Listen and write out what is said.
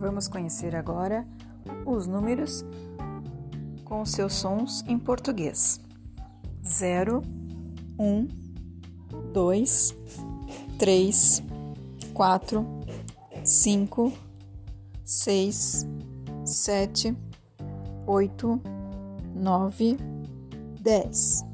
Vamos conhecer agora os números com seus sons em português: 0, 1, 2, 3, 4, 5, 6, 7, 8, 9, 10.